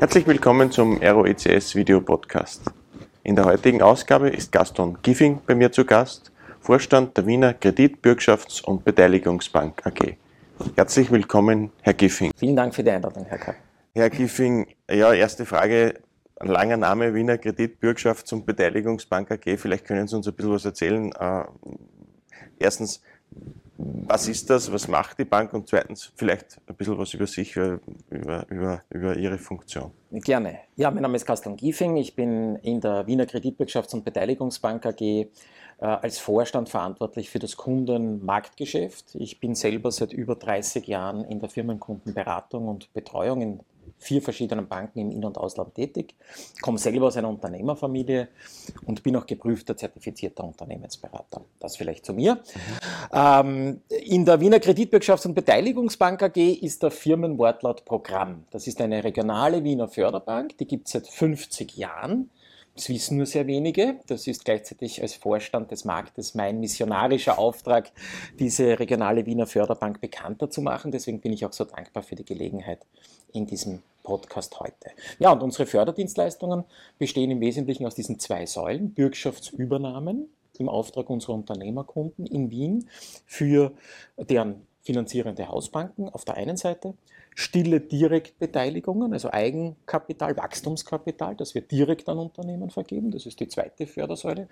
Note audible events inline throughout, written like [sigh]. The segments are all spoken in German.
Herzlich willkommen zum ROECS Video Podcast. In der heutigen Ausgabe ist Gaston Giffing bei mir zu Gast, Vorstand der Wiener Kredit-, Bürgschafts- und Beteiligungsbank AG. Herzlich willkommen, Herr Giffing. Vielen Dank für die Einladung, Herr Kapp. Herr Giffing, ja, erste Frage. Ein langer Name, Wiener Kredit-, Bürgschafts- und Beteiligungsbank AG. Vielleicht können Sie uns ein bisschen was erzählen. Äh, erstens, was ist das, was macht die Bank und zweitens vielleicht ein bisschen was über sich, über, über, über Ihre Funktion. Gerne. Ja, mein Name ist Carsten Giefing, ich bin in der Wiener Kreditwirtschafts- und Beteiligungsbank AG äh, als Vorstand verantwortlich für das Kundenmarktgeschäft. Ich bin selber seit über 30 Jahren in der Firmenkundenberatung und Betreuung in vier verschiedenen Banken im In- und Ausland tätig, komme selber aus einer Unternehmerfamilie und bin auch geprüfter, zertifizierter Unternehmensberater. Das vielleicht zu mir. Ähm, in der Wiener Kreditwirtschafts- und Beteiligungsbank AG ist der Firmenwortlaut Programm. Das ist eine regionale Wiener Förderbank, die gibt es seit 50 Jahren. Das wissen nur sehr wenige. Das ist gleichzeitig als Vorstand des Marktes mein missionarischer Auftrag, diese regionale Wiener Förderbank bekannter zu machen. Deswegen bin ich auch so dankbar für die Gelegenheit in diesem Podcast heute. Ja, und unsere Förderdienstleistungen bestehen im Wesentlichen aus diesen zwei Säulen. Bürgschaftsübernahmen im Auftrag unserer Unternehmerkunden in Wien für deren finanzierende Hausbanken auf der einen Seite stille Direktbeteiligungen, also Eigenkapital, Wachstumskapital, das wir direkt an Unternehmen vergeben. Das ist die zweite Fördersäule.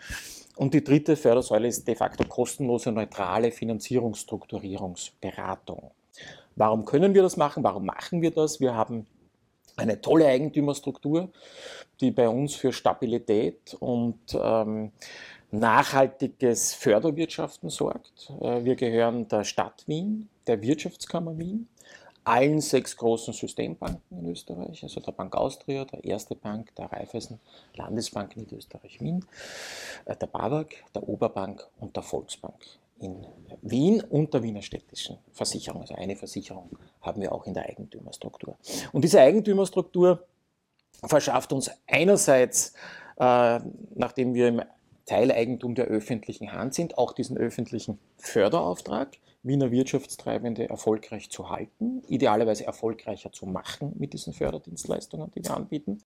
Und die dritte Fördersäule ist de facto kostenlose, neutrale Finanzierungsstrukturierungsberatung. Warum können wir das machen? Warum machen wir das? Wir haben eine tolle Eigentümerstruktur, die bei uns für Stabilität und ähm, nachhaltiges Förderwirtschaften sorgt. Äh, wir gehören der Stadt Wien, der Wirtschaftskammer Wien, allen sechs großen Systembanken in Österreich, also der Bank Austria, der Erste Bank, der Raiffeisen Landesbank Niederösterreich-Wien, äh, der BAWAG, der Oberbank und der Volksbank in Wien und der Wiener städtischen Versicherung. Also eine Versicherung haben wir auch in der Eigentümerstruktur. Und diese Eigentümerstruktur verschafft uns einerseits, äh, nachdem wir im Teileigentum der öffentlichen Hand sind, auch diesen öffentlichen Förderauftrag. Wiener Wirtschaftstreibende erfolgreich zu halten, idealerweise erfolgreicher zu machen mit diesen Förderdienstleistungen, die wir anbieten.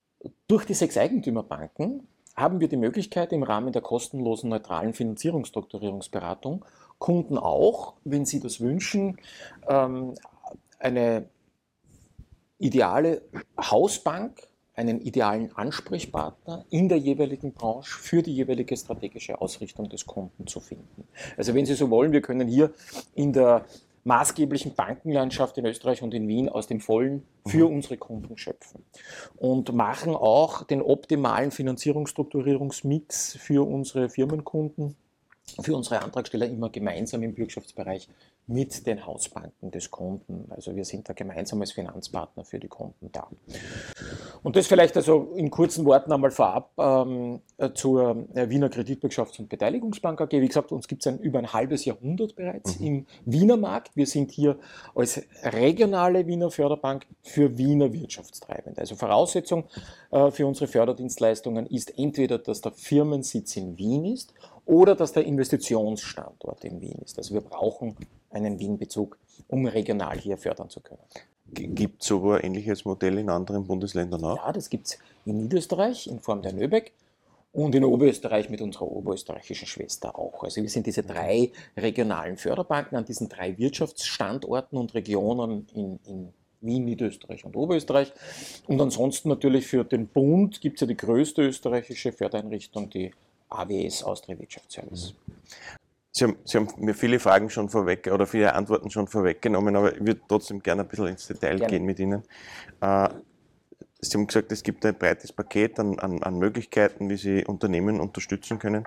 Durch die sechs Eigentümerbanken haben wir die Möglichkeit, im Rahmen der kostenlosen neutralen Finanzierungsstrukturierungsberatung Kunden auch, wenn sie das wünschen, ähm, eine ideale Hausbank einen idealen Ansprechpartner in der jeweiligen Branche für die jeweilige strategische Ausrichtung des Kunden zu finden. Also wenn Sie so wollen, wir können hier in der maßgeblichen Bankenlandschaft in Österreich und in Wien aus dem Vollen für mhm. unsere Kunden schöpfen und machen auch den optimalen Finanzierungsstrukturierungsmix für unsere Firmenkunden, für unsere Antragsteller immer gemeinsam im Bürgschaftsbereich mit den Hausbanken des Kunden. Also wir sind da gemeinsam als Finanzpartner für die Kunden da. Und das vielleicht also in kurzen Worten einmal vorab ähm, äh, zur äh, Wiener Kreditwirtschafts- und Beteiligungsbank AG. Wie gesagt, uns gibt es ein, über ein halbes Jahrhundert bereits mhm. im Wiener Markt. Wir sind hier als regionale Wiener Förderbank für Wiener Wirtschaftstreibende. Also Voraussetzung äh, für unsere Förderdienstleistungen ist entweder, dass der Firmensitz in Wien ist oder dass der Investitionsstandort in Wien ist. Also wir brauchen einen Wien-Bezug, um regional hier fördern zu können. Gibt es so ein ähnliches Modell in anderen Bundesländern auch? Ja, das gibt es in Niederösterreich in Form der Nöbeck und in Oberösterreich mit unserer oberösterreichischen Schwester auch. Also wir sind diese drei regionalen Förderbanken an diesen drei Wirtschaftsstandorten und Regionen in, in Wien, Niederösterreich und Oberösterreich. Und ansonsten natürlich für den Bund gibt es ja die größte österreichische Fördereinrichtung, die AWS Austria Wirtschaftsservice. Sie haben, Sie haben, mir viele Fragen schon vorweg oder viele Antworten schon vorweggenommen, aber ich würde trotzdem gerne ein bisschen ins Detail gerne. gehen mit Ihnen. Äh, Sie haben gesagt, es gibt ein breites Paket an, an, an Möglichkeiten, wie Sie Unternehmen unterstützen können.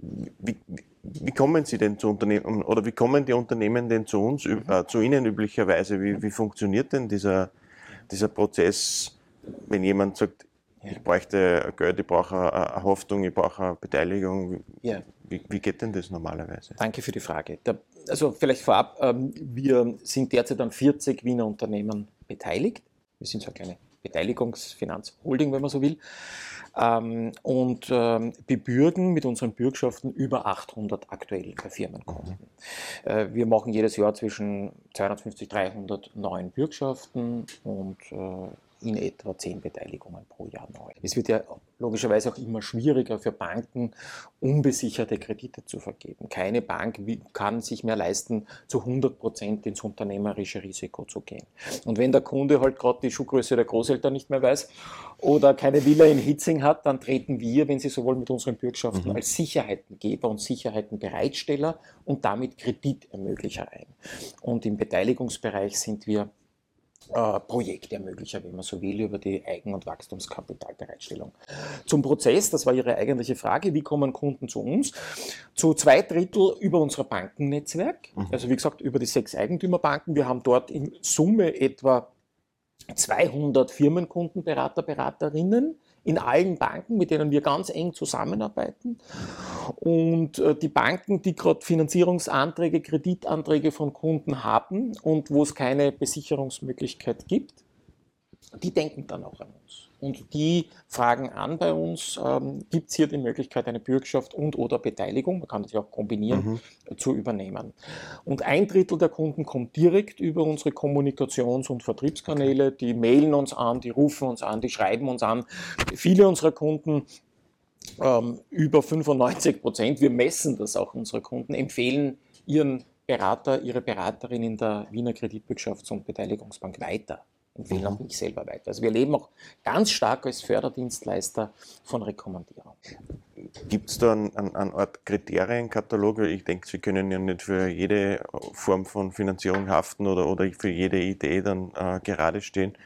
Wie, wie, kommen Sie denn zu Unternehmen oder wie kommen die Unternehmen denn zu uns, äh, zu Ihnen üblicherweise? Wie, wie funktioniert denn dieser, dieser Prozess, wenn jemand sagt, ich bräuchte Geld, ich brauche eine Hoffnung, ich brauche eine Beteiligung. Ja. Wie, wie, geht denn das normalerweise? Danke für die Frage. Der, also vielleicht vorab, ähm, wir sind derzeit an 40 Wiener Unternehmen beteiligt. Wir sind so eine kleine Beteiligungsfinanzholding, wenn man so will. Ähm, und ähm, bebürgen mit unseren Bürgschaften über 800 aktuell Firmenkunden. Mhm. Äh, wir machen jedes Jahr zwischen 250 und 300 neuen Bürgschaften und äh, in etwa zehn Beteiligungen pro Jahr neu. Es wird ja logischerweise auch immer schwieriger für Banken, unbesicherte Kredite zu vergeben. Keine Bank kann sich mehr leisten, zu 100 Prozent ins unternehmerische Risiko zu gehen. Und wenn der Kunde halt gerade die Schuhgröße der Großeltern nicht mehr weiß oder keine Villa in Hitzing hat, dann treten wir, wenn Sie sowohl mit unseren Bürgschaften mhm. als Sicherheitengeber und Sicherheitenbereitsteller und damit Kreditermöglicher ein. Und im Beteiligungsbereich sind wir äh, Projektermöglicher, wenn man so will, über die Eigen- und Wachstumskapitalbereitstellung. Zum Prozess, das war Ihre eigentliche Frage, wie kommen Kunden zu uns? Zu zwei Drittel über unser Bankennetzwerk, mhm. also wie gesagt über die sechs Eigentümerbanken. Wir haben dort in Summe etwa 200 Firmenkundenberater, Beraterinnen in allen Banken, mit denen wir ganz eng zusammenarbeiten. Und äh, die Banken, die gerade Finanzierungsanträge, Kreditanträge von Kunden haben und wo es keine Besicherungsmöglichkeit gibt, die denken dann auch an uns. Und die fragen an bei uns, ähm, gibt es hier die Möglichkeit, eine Bürgschaft und oder Beteiligung, man kann das ja auch kombinieren, mhm. zu übernehmen. Und ein Drittel der Kunden kommt direkt über unsere Kommunikations- und Vertriebskanäle, okay. die mailen uns an, die rufen uns an, die schreiben uns an. Viele unserer Kunden ähm, über 95 Prozent, wir messen das auch unsere Kunden, empfehlen ihren Berater, ihre Beraterin in der Wiener Kreditbürgschafts- und Beteiligungsbank weiter empfehlen auch mich selber weiter. Also wir leben auch ganz stark als Förderdienstleister von Rekommandierung. Gibt es da einen, einen Art Kriterienkatalog? Ich denke, Sie können ja nicht für jede Form von Finanzierung haften oder, oder für jede Idee dann äh, gerade stehen.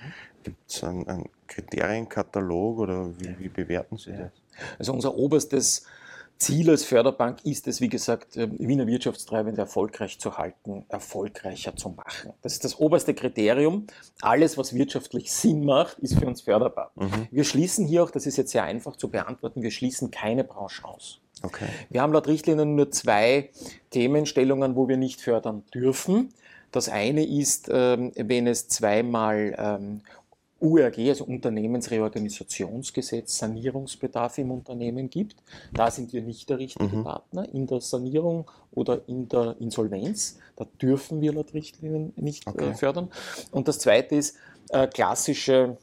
Gibt es einen, einen, Kriterienkatalog oder wie, wie bewerten Sie das? Also unser oberstes Ziel als Förderbank ist es, wie gesagt, äh, Wiener Wirtschaftstreibende erfolgreich zu halten, erfolgreicher zu machen. Das ist das oberste Kriterium. Alles, was wirtschaftlich Sinn macht, ist für uns förderbar. Mhm. Wir schließen hier auch, das ist jetzt sehr einfach zu beantworten, wir schließen keine Branche aus. Okay. Wir haben laut Richtlinien nur zwei Themenstellungen, wo wir nicht fördern dürfen. Das eine ist, ähm, wenn es zweimal ähm, URG, also Unternehmensreorganisationsgesetz, Sanierungsbedarf im Unternehmen gibt. Da sind wir nicht der richtige mhm. Partner in der Sanierung oder in der Insolvenz. Da dürfen wir laut Richtlinien nicht äh, okay. äh, fördern. Und das Zweite ist äh, klassische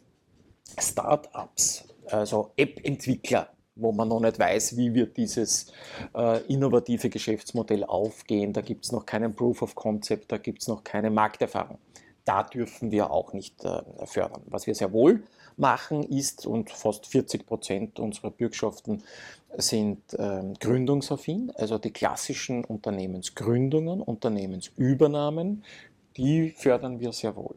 Start-ups, also App-Entwickler wo man noch nicht weiß, wie wird dieses äh, innovative Geschäftsmodell aufgehen. Da gibt es noch keinen Proof of Concept, da gibt es noch keine Markterfahrung da dürfen wir auch nicht äh, fördern. Was wir sehr wohl machen ist, und fast 40 Prozent unserer Bürgschaften sind ähm, gründungsaffin, also die klassischen Unternehmensgründungen, Unternehmensübernahmen, die fördern wir sehr wohl.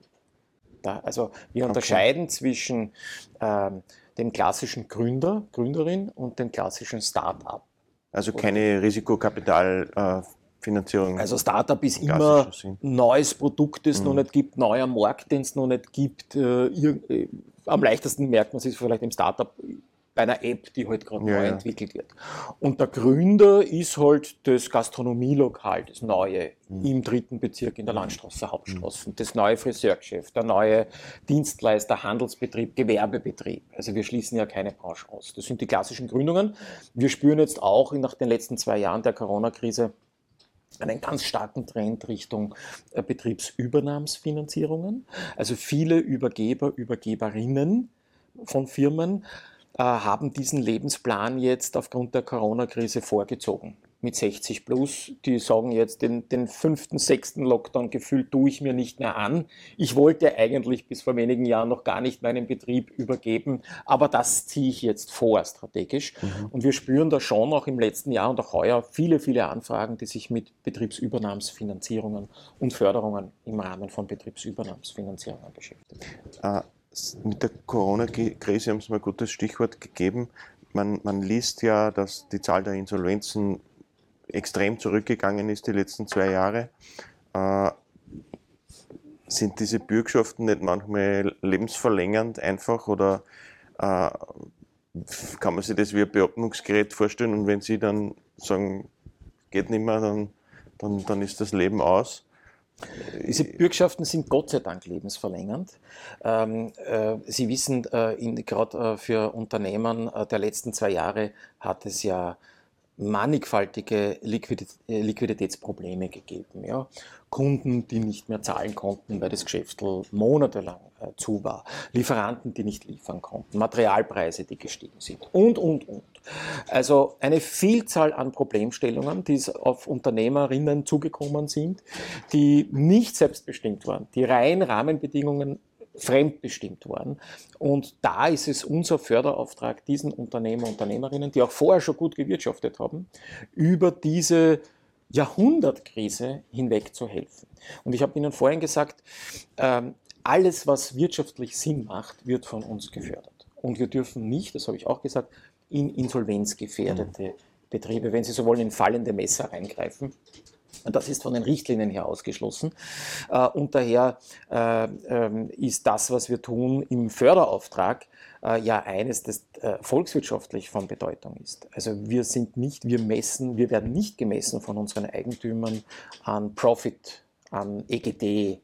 Da, also wir unterscheiden okay. zwischen ähm, dem klassischen Gründer, Gründerin und dem klassischen Start-up. Also keine Risikokapital äh, Finanzierung. Also Startup ist immer neues Produkt, das es mhm. noch nicht gibt, neuer Markt, den es noch nicht gibt. Äh, äh, am leichtesten merkt man es vielleicht im Startup bei einer App, die halt gerade ja, neu ja. entwickelt wird. Und der Gründer ist halt das Gastronomielokal, das neue mhm. im dritten Bezirk in der Landstraße, Hauptstraße, mhm. das neue Friseurgeschäft, der neue Dienstleister, Handelsbetrieb, Gewerbebetrieb. Also wir schließen ja keine Branche aus. Das sind die klassischen Gründungen. Wir spüren jetzt auch nach den letzten zwei Jahren der Corona-Krise, einen ganz starken Trend Richtung äh, Betriebsübernahmsfinanzierungen. Also viele Übergeber, Übergeberinnen von Firmen äh, haben diesen Lebensplan jetzt aufgrund der Corona-Krise vorgezogen mit 60 plus, die sagen jetzt, den, den fünften, sechsten Lockdown gefühlt tue ich mir nicht mehr an. Ich wollte eigentlich bis vor wenigen Jahren noch gar nicht meinen Betrieb übergeben, aber das ziehe ich jetzt vor strategisch. Mhm. Und wir spüren da schon auch im letzten Jahr und auch heuer viele, viele Anfragen, die sich mit Betriebsübernahmsfinanzierungen und Förderungen im Rahmen von Betriebsübernahmsfinanzierungen beschäftigen. Äh, mit der Corona-Krise haben Sie mal ein gutes Stichwort gegeben. Man, man, liest ja, dass die Zahl der Insolvenzen extrem zurückgegangen ist die letzten zwei Jahre. Äh, sind diese Bürgschaften nicht manchmal lebensverlängernd einfach oder äh, kann man sich das wie ein Beatmungsgerät vorstellen und wenn Sie dann sagen, geht nicht mehr, dann, dann, dann ist das Leben aus? Diese Bürgschaften sind Gott sei Dank lebensverlängernd. Ähm, äh, Sie wissen, äh, gerade äh, für Unternehmen äh, der letzten zwei Jahre hat es ja mannigfaltige äh, Liquiditätsprobleme gegeben. Ja. Kunden, die nicht mehr zahlen konnten, weil das Geschäft monatelang äh, zu war, Lieferanten, die nicht liefern konnten, Materialpreise, die gestiegen sind und, und, und. Also eine Vielzahl an Problemstellungen, die auf Unternehmerinnen zugekommen sind, die nicht selbstbestimmt waren, die rein Rahmenbedingungen fremdbestimmt waren. Und da ist es unser Förderauftrag, diesen Unternehmer, Unternehmerinnen, die auch vorher schon gut gewirtschaftet haben, über diese Jahrhundertkrise hinweg zu helfen. Und ich habe Ihnen vorhin gesagt, ähm, alles, was wirtschaftlich Sinn macht, wird von uns gefördert. Und wir dürfen nicht, das habe ich auch gesagt, in insolvenzgefährdete Betriebe, wenn Sie so wollen, in fallende Messer eingreifen. Und das ist von den Richtlinien her ausgeschlossen. Äh, und daher äh, ähm, ist das, was wir tun im Förderauftrag, äh, ja eines, das volkswirtschaftlich von Bedeutung ist. Also wir sind nicht, wir messen, wir werden nicht gemessen von unseren Eigentümern an Profit, an EGD.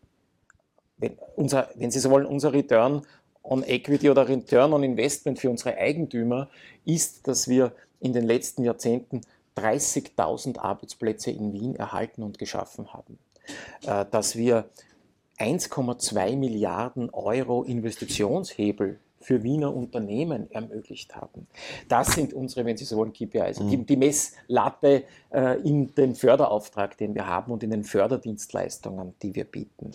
Wenn, unser, wenn Sie so wollen, unser Return on Equity oder Return on Investment für unsere Eigentümer ist, dass wir in den letzten Jahrzehnten 30.000 Arbeitsplätze in Wien erhalten und geschaffen haben. Äh, dass wir 1,2 Milliarden Euro Investitionshebel für Wiener Unternehmen ermöglicht haben. Das sind unsere, wenn Sie so wollen, KPIs. Mhm. Die, die, Messlatte äh, in den Förderauftrag, den wir haben und in den Förderdienstleistungen, die wir bieten.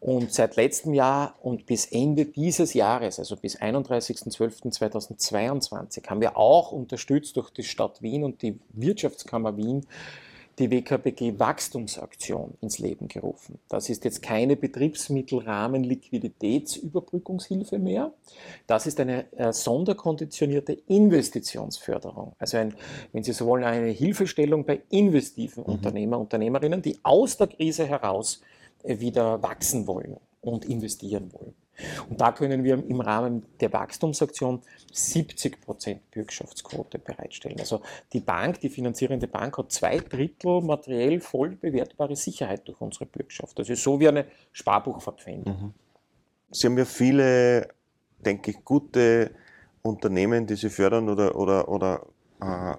Und seit letztem Jahr und bis Ende dieses Jahres, also bis 31.12.2022, haben wir auch unterstützt durch die Stadt Wien und die Wirtschaftskammer Wien die WKBG Wachstumsaktion ins Leben gerufen. Das ist jetzt keine Betriebsmittelrahmen Liquiditätsüberbrückungshilfe mehr. Das ist eine äh, sonderkonditionierte Investitionsförderung. Also ein, wenn Sie so wollen, eine Hilfestellung bei investiven mhm. Unternehmer, Unternehmerinnen, die aus der Krise heraus äh, wieder wachsen wollen und investieren wollen. Und da können wir im Rahmen der Wachstumsaktion 70 Prozent Bürgschaftsquote bereitstellen. Also die Bank, die finanzierende Bank, hat zwei Drittel materiell voll bewertbare Sicherheit durch unsere Bürgschaft. Ist so wie eine Sparbuchverpfändung. Mhm. Sie haben ja viele, denke ich, gute Unternehmen, die Sie fördern oder, oder, oder äh,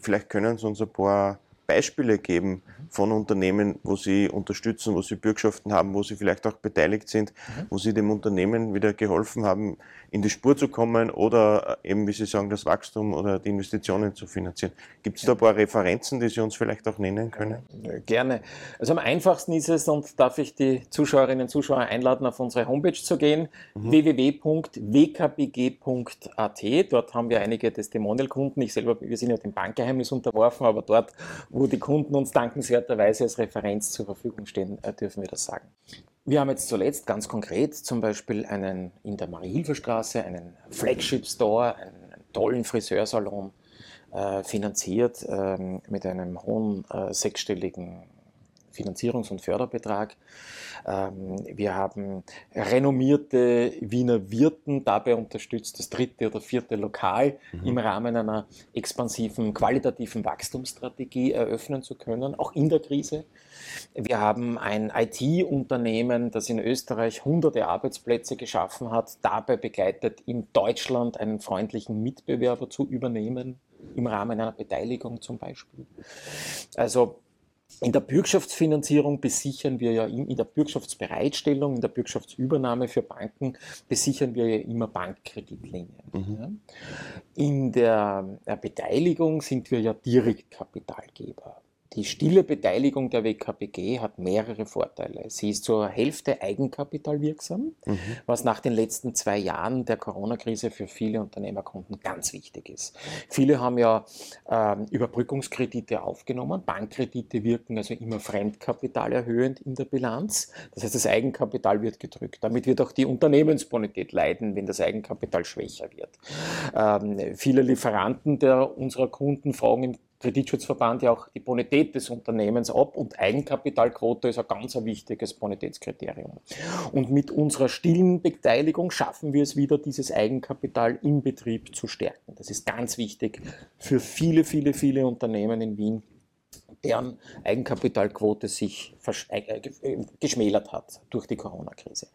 vielleicht können Sie uns ein paar Beispiele geben von Unternehmen, wo Sie unterstützen, wo Sie Bürgschaften haben, wo Sie vielleicht auch beteiligt sind, mhm. wo Sie dem Unternehmen wieder geholfen haben, in die Spur zu kommen oder eben, wie Sie sagen, das Wachstum oder die Investitionen zu finanzieren. Gibt es da ein paar Referenzen, die Sie uns vielleicht auch nennen können? Gerne. Also am einfachsten ist es, und darf ich die Zuschauerinnen und Zuschauer einladen, auf unsere Homepage zu gehen, mhm. www.wkbg.at. Dort haben wir einige Testimonialkunden. Ich selber, wir sind ja dem Bankgeheimnis unterworfen, aber dort wo die Kunden uns dankenswerterweise als Referenz zur Verfügung stehen, äh, dürfen wir das sagen. Wir haben jetzt zuletzt ganz konkret zum Beispiel einen in der Marie-Hilfer-Straße, einen Flagship-Store, einen, tollen Friseursalon äh, finanziert ähm, mit einem hohen äh, sechsstelligen Finanzierungs- und Förderbetrag. Ähm, wir haben renommierte Wiener Wirten dabei unterstützt, das dritte oder vierte Lokal mhm. im Rahmen einer expansiven, qualitativen Wachstumsstrategie eröffnen zu können, auch in der Krise. Wir haben ein IT-Unternehmen, das in Österreich hunderte Arbeitsplätze geschaffen hat, dabei begleitet, in Deutschland einen freundlichen Mitbewerber zu übernehmen, im Rahmen einer Beteiligung zum Beispiel. Also in der Bürgschaftsfinanzierung besichern wir ja in der Bürgschaftsbereitstellung, in der Bürgschaftsübernahme für Banken besichern wir ja immer Bankkreditlinien. Mhm. In der Beteiligung sind wir ja Direktkapitalgeber. Die stille Beteiligung der WKBG hat mehrere Vorteile. Sie ist zur Hälfte eigenkapitalwirksam, mhm. was nach den letzten zwei Jahren der Corona-Krise für viele Unternehmerkunden ganz wichtig ist. Viele haben ja äh, Überbrückungskredite aufgenommen. Bankkredite wirken also immer fremdkapitalerhöhend in der Bilanz. Das heißt, das Eigenkapital wird gedrückt. Damit wird auch die Unternehmensbonität leiden, wenn das Eigenkapital schwächer wird. Ähm, viele Lieferanten der, unserer Kunden fragen im Kreditschutzverband ja auch die Bonität des Unternehmens ab und Eigenkapitalquote ist ein ganz wichtiges Bonitätskriterium. Und mit unserer stillen Beteiligung schaffen wir es wieder, dieses Eigenkapital im Betrieb zu stärken. Das ist ganz wichtig für viele, viele, viele Unternehmen in Wien, deren Eigenkapitalquote sich geschmälert hat durch die Corona-Krise.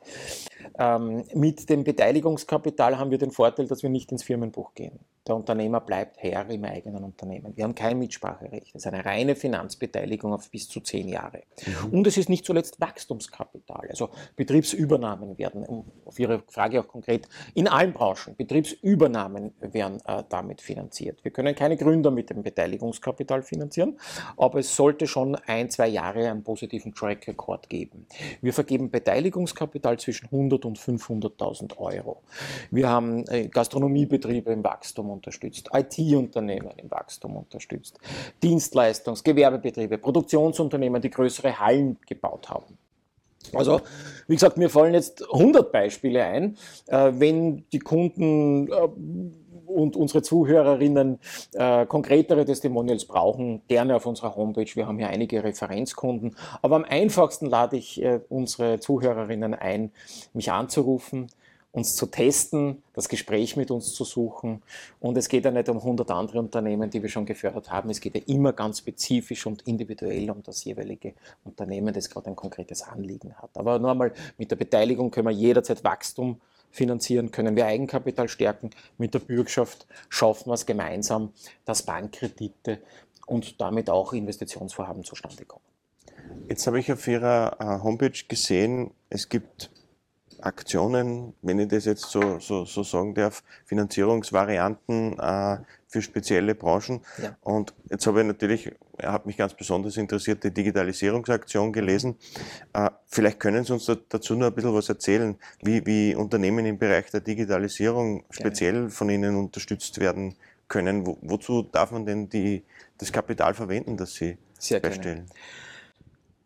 Ähm, mit dem Beteiligungskapital haben wir den Vorteil, dass wir nicht ins Firmenbuch gehen. Der Unternehmer bleibt Herr im eigenen Unternehmen. Wir haben kein Mitspracherecht. Es ist eine reine Finanzbeteiligung auf bis zu zehn Jahre. Mhm. Und es ist nicht zuletzt Wachstumskapital. Also Betriebsübernahmen werden, um auf Ihre Frage auch konkret, in allen Branchen, Betriebsübernahmen werden äh, damit finanziert. Wir können keine Gründer mit dem Beteiligungskapital finanzieren, aber es sollte schon ein, zwei Jahre einen positiven Track Record geben. Wir vergeben Beteiligungskapital zwischen 100 und 500.000 Euro. Wir haben äh, Gastronomiebetriebe im Wachstum unterstützt, IT-Unternehmen im Wachstum unterstützt, Dienstleistungs-, Gewerbebetriebe, Produktionsunternehmen, die größere Hallen gebaut haben. Also, wie gesagt, mir fallen jetzt 100 Beispiele ein. Äh, wenn die Kunden äh, und unsere Zuhörerinnen äh, konkretere Testimonials brauchen, gerne auf unserer Homepage. Wir haben hier einige Referenzkunden. Aber am einfachsten lade ich äh, unsere Zuhörerinnen ein, mich anzurufen uns zu testen, das Gespräch mit uns zu suchen. Und es geht ja nicht um 100 andere Unternehmen, die wir schon gefördert haben. Es geht ja immer ganz spezifisch und individuell um das jeweilige Unternehmen, das gerade ein konkretes Anliegen hat. Aber nur einmal, mit der Beteiligung können wir jederzeit Wachstum finanzieren, können wir Eigenkapital stärken. Mit der Bürgschaft schaffen wir es gemeinsam, dass Bankkredite und damit auch Investitionsvorhaben zustande kommen. Jetzt habe ich auf Ihrer äh, Homepage gesehen, es gibt Aktionen, wenn ich das jetzt so, so, so sagen darf, Finanzierungsvarianten äh, für spezielle Branchen. Ja. Und jetzt habe ich natürlich, er hat mich ganz besonders interessiert, die Digitalisierungsaktion gelesen. Äh, vielleicht können Sie uns da, dazu noch ein bisschen was erzählen, wie, wie Unternehmen im Bereich der Digitalisierung speziell Gerne. von Ihnen unterstützt werden können. Wo, wozu darf man denn die, das Kapital verwenden, das Sie Sehr beistellen? Gerne.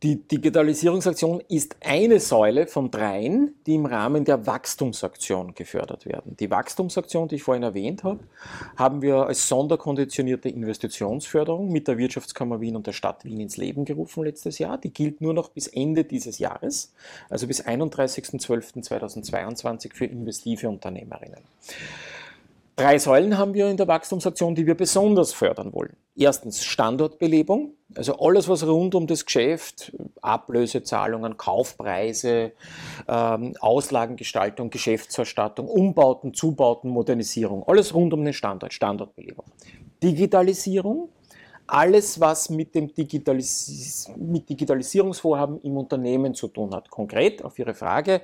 Die Digitalisierungsaktion ist eine Säule von dreien, die im Rahmen der Wachstumsaktion gefördert werden. Die Wachstumsaktion, die ich vorhin erwähnt habe, haben wir als sonderkonditionierte Investitionsförderung mit der Wirtschaftskammer Wien und der Stadt Wien ins Leben gerufen letztes Jahr. Die gilt nur noch bis Ende dieses Jahres, also bis 31.12.2022 für investive Unternehmerinnen. Drei Säulen haben wir in der Wachstumsaktion, die wir besonders fördern wollen. Erstens Standortbelebung, also alles, was rund um das Geschäft, Ablösezahlungen, Kaufpreise, ähm, Auslagengestaltung, Geschäftserstattung, Umbauten, Zubauten, Modernisierung, alles rund um den Standort, Standortbelebung. Digitalisierung, alles, was mit dem Digitalis mit Digitalisierungsvorhaben im Unternehmen zu tun hat. Konkret auf Ihre Frage,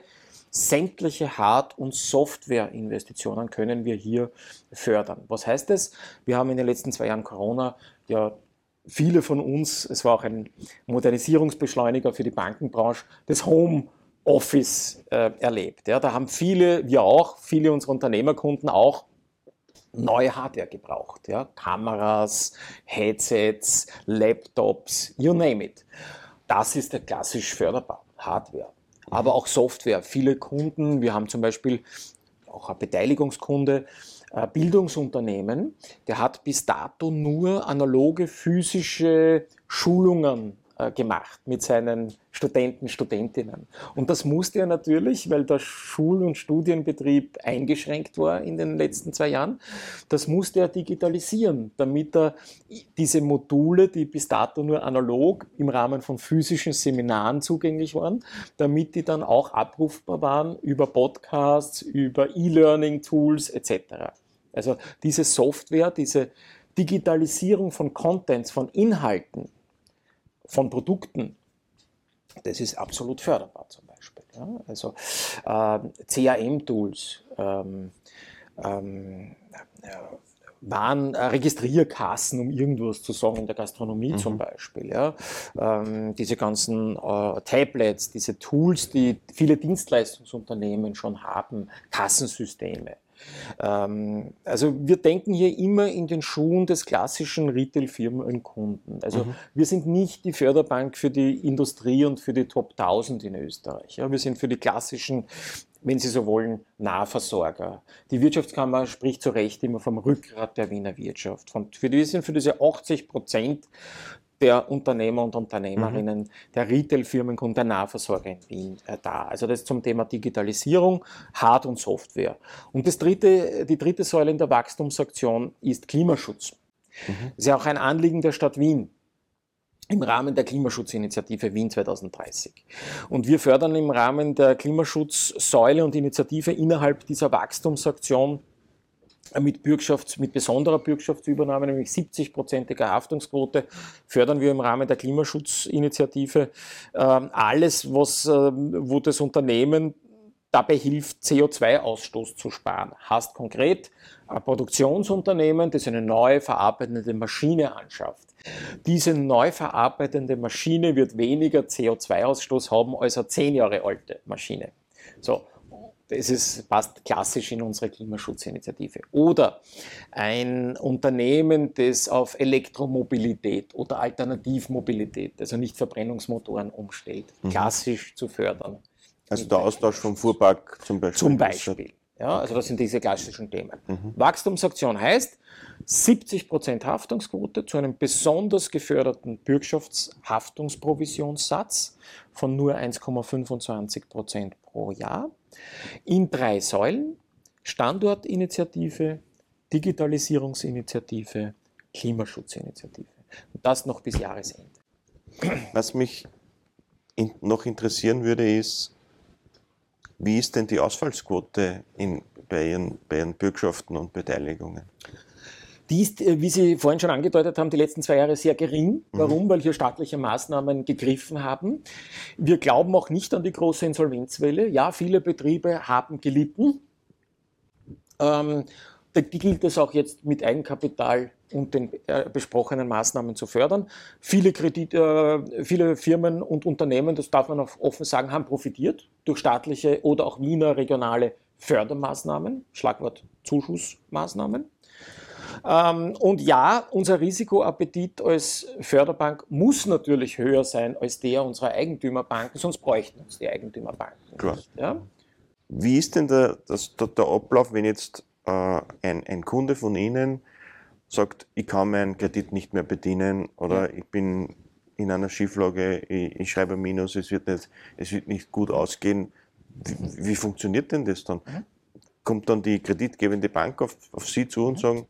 sämtliche Hard- und Softwareinvestitionen können wir hier fördern. Was heißt das? Wir haben in den letzten zwei Jahren Corona ja viele von uns, es war auch ein Modernisierungsbeschleuniger für die Bankenbranche, das Home Office äh, erlebt. Ja, da haben viele, wir auch, viele unserer Unternehmerkunden auch neue Hardware gebraucht. Ja? Kameras, Headsets, Laptops, you name it. Das ist der klassisch förderbar, Hardware aber auch Software. Viele Kunden, wir haben zum Beispiel auch ein Beteiligungskunde, äh, Bildungsunternehmen, der hat bis dato nur analoge physische Schulungen gemacht mit seinen Studenten, Studentinnen. Und das musste er natürlich, weil der Schul- und Studienbetrieb eingeschränkt war in den letzten zwei Jahren, das musste er digitalisieren, damit er diese Module, die bis dato nur analog im Rahmen von physischen Seminaren zugänglich waren, damit die dann auch abrufbar waren über Podcasts, über E-Learning-Tools etc. Also diese Software, diese Digitalisierung von Contents, von Inhalten, von Produkten, das ist absolut förderbar zum Beispiel. Ja? Also äh, CRM-Tools, ähm, ähm, waren äh, Registrierkassen, um irgendwas zu sagen, in der Gastronomie mhm. zum Beispiel. Ja? Ähm, diese ganzen äh, Tablets, diese Tools, die viele Dienstleistungsunternehmen schon haben, Kassensysteme. Ähm, also wir denken hier immer in den Schuhen des klassischen Retail-Firmenkunden. Also mhm. wir sind nicht die Förderbank für die Industrie und für die Top 1000 in Österreich. Ja, wir sind für die klassischen wenn Sie so wollen, Nahversorger. Die Wirtschaftskammer spricht zu Recht immer vom Rückgrat der Wiener Wirtschaft. Für die sind für diese 80 Prozent der Unternehmer und Unternehmerinnen, mhm. der Retail-Firmenkunden, der Nahversorger in Wien äh, da. Also das zum Thema Digitalisierung, Hard- und Software. Und das dritte, die dritte Säule in der Wachstumsaktion ist Klimaschutz. Mhm. Das ist ja auch ein Anliegen der Stadt Wien. Im Rahmen der Klimaschutzinitiative Wien 2030. Und wir fördern im Rahmen der Klimaschutzsäule und Initiative innerhalb dieser Wachstumsaktion mit, Bürgschafts-, mit besonderer Bürgschaftsübernahme, nämlich 70-prozentiger Haftungsquote, fördern wir im Rahmen der Klimaschutzinitiative äh, alles, was, äh, wo das Unternehmen dabei hilft, CO2-Ausstoß zu sparen. Heißt konkret, ein Produktionsunternehmen, das eine neu verarbeitende Maschine anschafft. Diese neu verarbeitende Maschine wird weniger CO2-Ausstoß haben als eine zehn Jahre alte Maschine. So, das ist, passt klassisch in unsere Klimaschutzinitiative. Oder ein Unternehmen, das auf Elektromobilität oder Alternativmobilität, also nicht Verbrennungsmotoren umstellt, mhm. klassisch zu fördern. Also der Austausch vom Fuhrpark zum Beispiel. Zum Beispiel. Ja, also das sind diese klassischen Themen. Mhm. Wachstumsaktion heißt 70% Haftungsquote zu einem besonders geförderten Bürgschaftshaftungsprovisionssatz von nur 1,25% pro Jahr in drei Säulen. Standortinitiative, Digitalisierungsinitiative, Klimaschutzinitiative. Und das noch bis Jahresende. Was mich noch interessieren würde, ist, wie ist denn die Ausfallsquote in, bei, Ihren, bei Ihren Bürgschaften und Beteiligungen? Die ist, äh, wie Sie vorhin schon angedeutet haben, die letzten zwei Jahre sehr gering. Mhm. Warum? Mhm. Weil hier staatliche Maßnahmen gegriffen haben. Wir glauben auch nicht an die große Insolvenzwelle. Ja, viele Betriebe haben gelitten. Ähm, die gilt es auch jetzt mit Eigenkapital und den äh, besprochenen Maßnahmen zu fördern. Viele, Kredit, äh, viele Firmen und Unternehmen, das darf man auch offen sagen, haben profitiert durch staatliche oder auch Wiener regionale Fördermaßnahmen, Schlagwort Zuschussmaßnahmen. Ähm, und ja, unser Risikoappetit als Förderbank muss natürlich höher sein als der unserer Eigentümerbanken, sonst bräuchten uns die Eigentümerbanken Klar. nicht. Ja? Wie ist denn der, das, der, der Ablauf, wenn jetzt äh, ein, ein Kunde von Ihnen sagt, ich kann meinen Kredit nicht mehr bedienen oder ja. ich bin in einer Schieflage, ich, ich, schreibe ein Minus, es wird nicht, es wird nicht gut ausgehen. Wie, wie funktioniert denn das dann? Mhm. Kommt dann die kreditgebende Bank auf, auf Sie zu und mhm. sagen,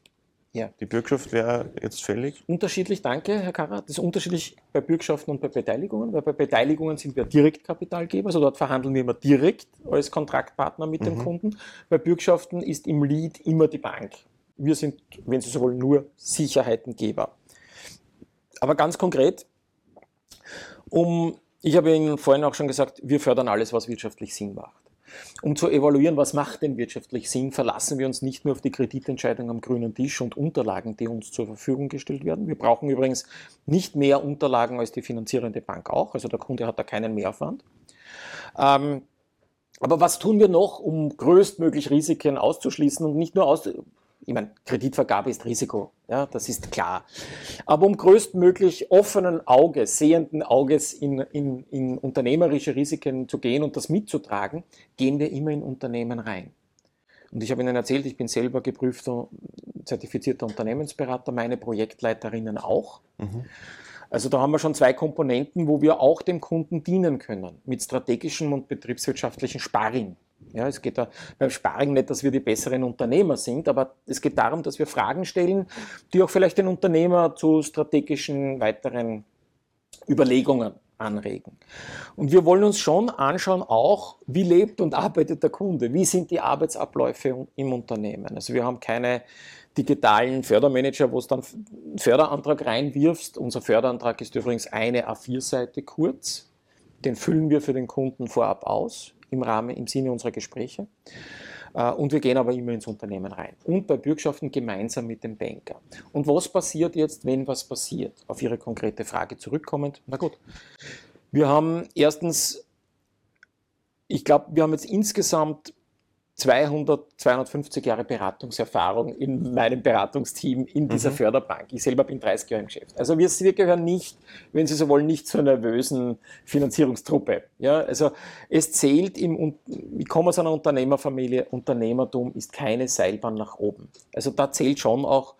ja. Die Bürgschaft wäre jetzt fällig? Unterschiedlich, danke, Herr Karrat. Das ist unterschiedlich bei Bürgschaften und bei Beteiligungen, weil bei Beteiligungen sind wir Direktkapitalgeber, also dort verhandeln wir immer direkt als Kontraktpartner mit mhm. dem Kunden. Bei Bürgschaften ist im Lead immer die Bank. Wir sind, wenn Sie so wollen, nur Sicherheitengeber. Aber ganz konkret, um, ich habe Ihnen vorhin auch schon gesagt, wir fördern alles, was wirtschaftlich Sinn macht. Um zu evaluieren, was macht denn wirtschaftlich Sinn, verlassen wir uns nicht nur auf die Kreditentscheidung am grünen Tisch und Unterlagen, die uns zur Verfügung gestellt werden. Wir brauchen übrigens nicht mehr Unterlagen als die finanzierende Bank auch, also der Kunde hat da keinen Mehraufwand. Ähm, aber was tun wir noch, um größtmöglich Risiken auszuschließen und nicht nur aus, ich meine, Kreditvergabe ist Risiko, ja, das ist klar. Aber um größtmöglich offenen Auges, sehenden Auges in, in, in unternehmerische Risiken zu gehen und das mitzutragen, gehen wir immer in Unternehmen rein. Und ich habe Ihnen erzählt, ich bin selber geprüfter, zertifizierter Unternehmensberater, meine Projektleiterinnen auch. Mhm. Also da haben wir schon zwei Komponenten, wo wir auch dem Kunden dienen können, mit strategischem und betriebswirtschaftlichen Sparring. Ja, es geht da beim Sparring nicht, dass wir die besseren Unternehmer sind, aber es geht darum, dass wir Fragen stellen, die auch vielleicht den Unternehmer zu strategischen weiteren Überlegungen anregen. Und wir wollen uns schon anschauen, auch wie lebt und arbeitet der Kunde, wie sind die Arbeitsabläufe im Unternehmen. Also wir haben keine digitalen Fördermanager, wo es dann einen Förderantrag reinwirfst. Unser Förderantrag ist übrigens eine A4-Seite kurz. Den füllen wir für den Kunden vorab aus im Rahmen, im Sinne unserer Gespräche. Äh, und wir gehen aber immer ins Unternehmen rein. Und bei Bürgschaften gemeinsam mit dem Banker. Und was passiert jetzt, wenn was passiert? Auf Ihre konkrete Frage zurückkommend. Na gut. Wir haben erstens, ich glaube, wir haben jetzt insgesamt 200, 250 Jahre Beratungserfahrung in meinem Beratungsteam in dieser mhm. Förderbank. Ich selber bin 30 Jahre im Geschäft. Also wir, wir, gehören nicht, wenn Sie so wollen, nicht zur nervösen Finanzierungstruppe. Ja, also es zählt im, ich komme aus einer Unternehmerfamilie, Unternehmertum ist keine Seilbahn nach oben. Also da zählt schon auch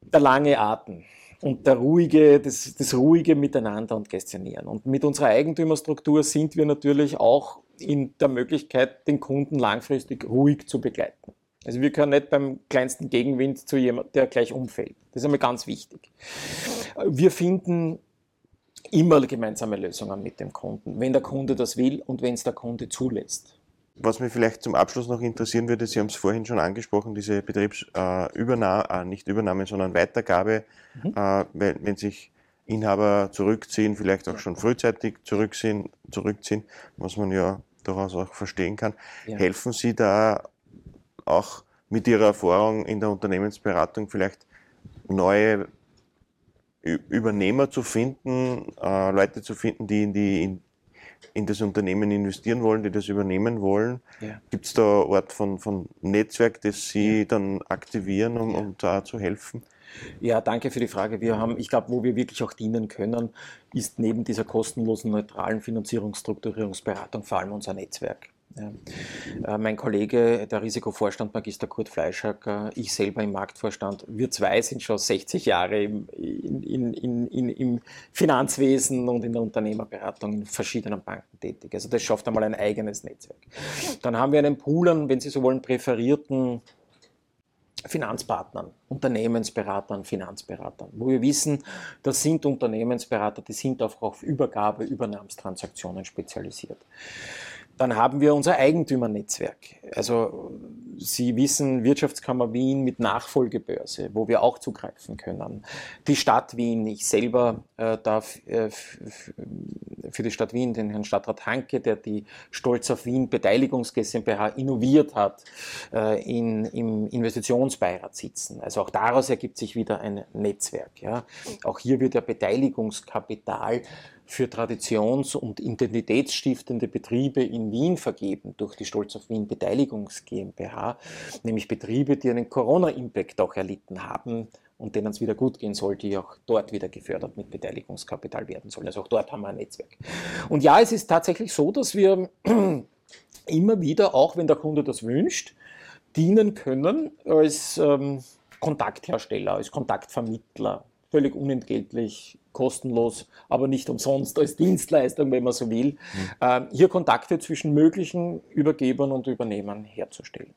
der lange Atem und der ruhige, das, das ruhige Miteinander und Gestionieren. Und mit unserer Eigentümerstruktur sind wir natürlich auch in der Möglichkeit, den Kunden langfristig ruhig zu begleiten. Also wir können nicht beim kleinsten Gegenwind zu jemandem, der gleich umfällt. Das ist einmal ganz wichtig. Wir finden immer gemeinsame Lösungen mit dem Kunden, wenn der Kunde das will und wenn es der Kunde zulässt. Was mich vielleicht zum Abschluss noch interessieren würde, Sie haben es vorhin schon angesprochen, diese Betriebsübernahme, äh, äh, nicht Übernahme, sondern Weitergabe, mhm. äh, wenn, wenn, sich Inhaber zurückziehen, vielleicht auch schon frühzeitig zurückziehen, zurückziehen was man ja durchaus auch verstehen kann. Ja. Helfen Sie da auch mit Ihrer Erfahrung in der Unternehmensberatung vielleicht neue Übernehmer zu finden, äh, Leute zu finden, die in, die in, in, das Unternehmen investieren wollen, die das übernehmen wollen. Ja. Gibt es da eine Art von, von Netzwerk, das Sie ja. dann aktivieren, um, um da zu helfen? Ja, danke für die Frage. Wir haben, ich glaube, wo wir wirklich auch dienen können, ist neben dieser kostenlosen, neutralen Finanzierungsstrukturierungsberatung vor allem unser Netzwerk. Ja. Äh, mein Kollege, der Risikovorstand Magister Kurt Fleischhacker, ich selber im Marktvorstand, wir zwei sind schon 60 Jahre im, in, in, in, im Finanzwesen und in der Unternehmerberatung in verschiedenen Banken tätig. Also das schafft einmal ein eigenes Netzwerk. Dann haben wir einen Pool an, wenn Sie so wollen, präferierten Finanzpartnern, Unternehmensberatern, Finanzberatern, wo wir wissen, das sind Unternehmensberater, die sind auch auf Übergabe, Übernahmstransaktionen spezialisiert. Dann haben wir unser Eigentümernetzwerk. Also Sie wissen, Wirtschaftskammer Wien mit Nachfolgebörse, wo wir auch zugreifen können. Die Stadt Wien, ich selber äh, darf äh, für die Stadt Wien den Herrn Stadtrat Hanke, der die Stolz auf Wien Beteiligungs GmbH innoviert hat, äh, in, im Investitionsbeirat sitzen. Also auch daraus ergibt sich wieder ein Netzwerk. Ja. Auch hier wird ja Beteiligungskapital für traditions- und identitätsstiftende Betriebe in Wien vergeben durch die Stolz auf Wien Beteiligungs GmbH, nämlich Betriebe, die einen Corona-Impact auch erlitten haben und denen es wieder gut gehen soll, die auch dort wieder gefördert mit Beteiligungskapital werden sollen. Also auch dort haben wir ein Netzwerk. Und ja, es ist tatsächlich so, dass wir [clears throat] immer wieder, auch wenn der Kunde das wünscht, dienen können als ähm, Kontakthersteller, als Kontaktvermittler, völlig unentgeltlich, kostenlos, aber nicht umsonst als Dienstleistung, wenn man so will, mhm. hier Kontakte zwischen möglichen Übergebern und Übernehmern herzustellen.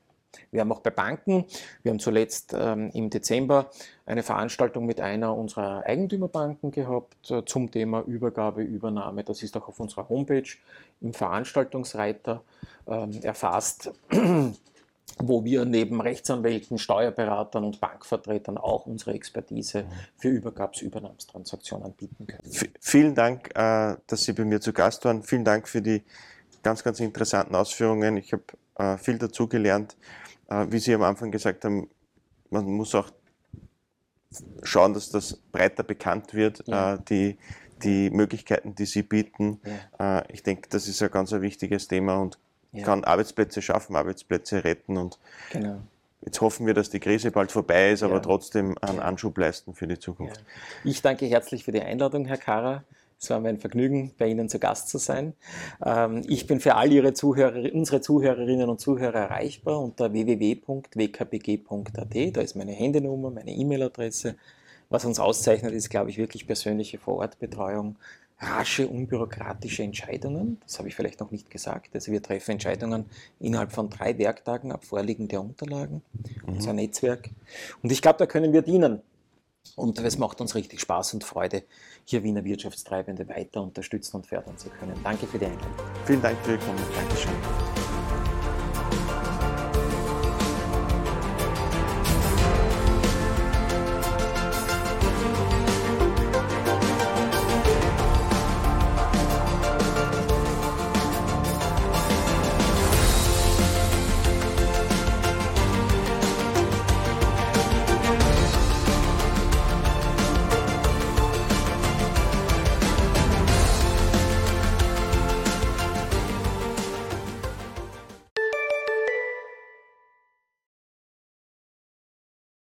Wir haben auch bei Banken, wir haben zuletzt ähm, im Dezember eine Veranstaltung mit einer unserer Eigentümerbanken gehabt äh, zum Thema Übergabe, Übernahme. Das ist auch auf unserer Homepage im Veranstaltungsreiter ähm, erfasst wo wir neben Rechtsanwälten, Steuerberatern und Bankvertretern auch unsere Expertise für Übergabs-, Übernahmstransaktionen bieten können. V vielen Dank, äh, dass Sie bei mir zu Gast waren. Vielen Dank für die ganz, ganz interessanten Ausführungen. Ich habe äh, viel dazu gelernt. Äh, wie Sie am Anfang gesagt haben, man muss auch schauen, dass das breiter bekannt wird, ja. die, die Möglichkeiten, die Sie bieten. Ja. Ich denke, das ist ein ganz ein wichtiges Thema und ja. kann Arbeitsplätze schaffen, Arbeitsplätze retten und genau. jetzt hoffen wir, dass die Krise bald vorbei ist, aber ja. trotzdem einen ja. Anschub leisten für die Zukunft. Ich danke herzlich für die Einladung, Herr Kara. Es war mein Vergnügen, bei Ihnen zu Gast zu sein. Ähm, ich bin für all Ihre Zuhörer, unsere Zuhörerinnen und Zuhörer erreichbar unter www.wkbg.at. Da ist meine Handynummer, meine E-Mail-Adresse. Was uns auszeichnet, ist, glaube ich, wirklich persönliche Vorortbetreuung rasche, unbürokratische Entscheidungen. Das habe ich vielleicht noch nicht gesagt. Also wir treffen Entscheidungen innerhalb von drei Werktagen ab Vorliegen der Unterlagen, mhm. unser Netzwerk. Und ich glaube, da können wir dienen. Und es macht uns richtig Spaß und Freude, hier Wiener Wirtschaftstreibende weiter unterstützen und fördern zu können. Danke für die Einladung. Vielen Dank für Ihr Kommen. Dankeschön.